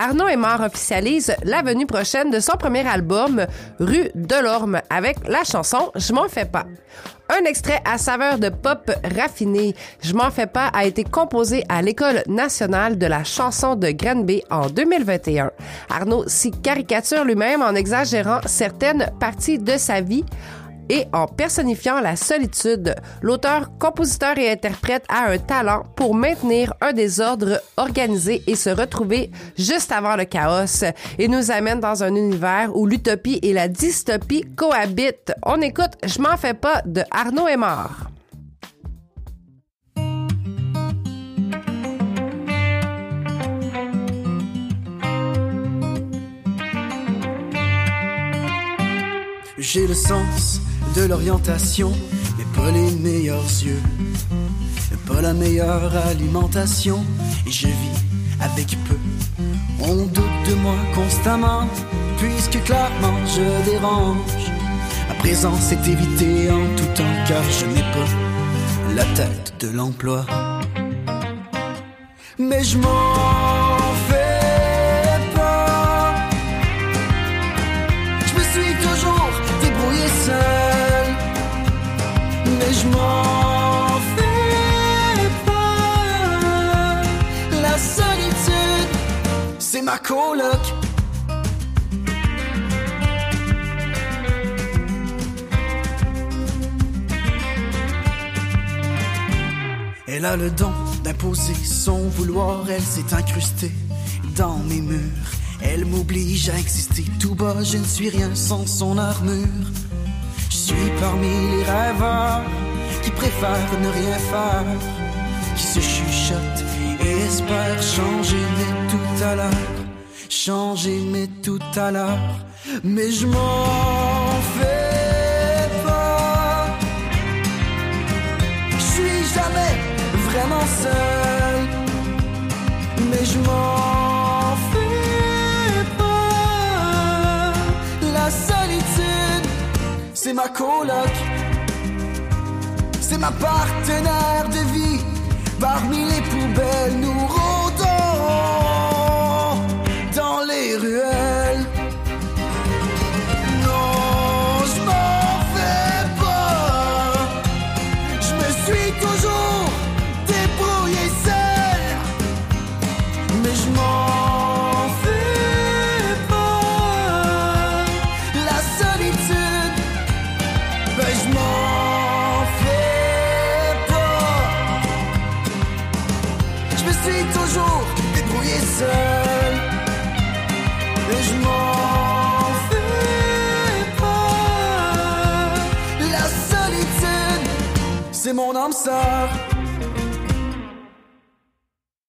Arnaud Aymar officialise la venue prochaine de son premier album, Rue Delorme, avec la chanson Je m'en fais pas. Un extrait à saveur de pop raffiné, Je m'en fais pas, a été composé à l'École nationale de la chanson de Granby en 2021. Arnaud s'y caricature lui-même en exagérant certaines parties de sa vie et en personnifiant la solitude. L'auteur, compositeur et interprète a un talent pour maintenir un désordre organisé et se retrouver juste avant le chaos et nous amène dans un univers où l'utopie et la dystopie cohabitent. On écoute Je m'en fais pas de Arnaud Aymar. J'ai le sens de l'orientation, mais pas les meilleurs yeux, pas la meilleure alimentation, et je vis avec peu. On doute de moi constamment, puisque clairement je dérange. À présent, c'est évité en tout temps, car je n'ai pas la tête de l'emploi. Mais je m'en Elle a le don d'imposer son vouloir, elle s'est incrustée dans mes murs. Elle m'oblige à exister tout bas, je ne suis rien sans son armure. Je suis parmi les rêveurs qui préfèrent ne rien faire, qui se chuchotent et espèrent changer, mais tout à l'heure, changer, mais tout à l'heure. Mais je m'en fais pas. Je suis jamais vraiment seul, mais je m'en fais pas. La solitude, c'est ma coloc, c'est ma partenaire Non, je m'en fais pas. Je me suis toujours débrouillé seul, mais je m'en fais pas. La solitude, ben je m'en fais pas. Je me suis toujours débrouillé seul, c'est mon âme sœur.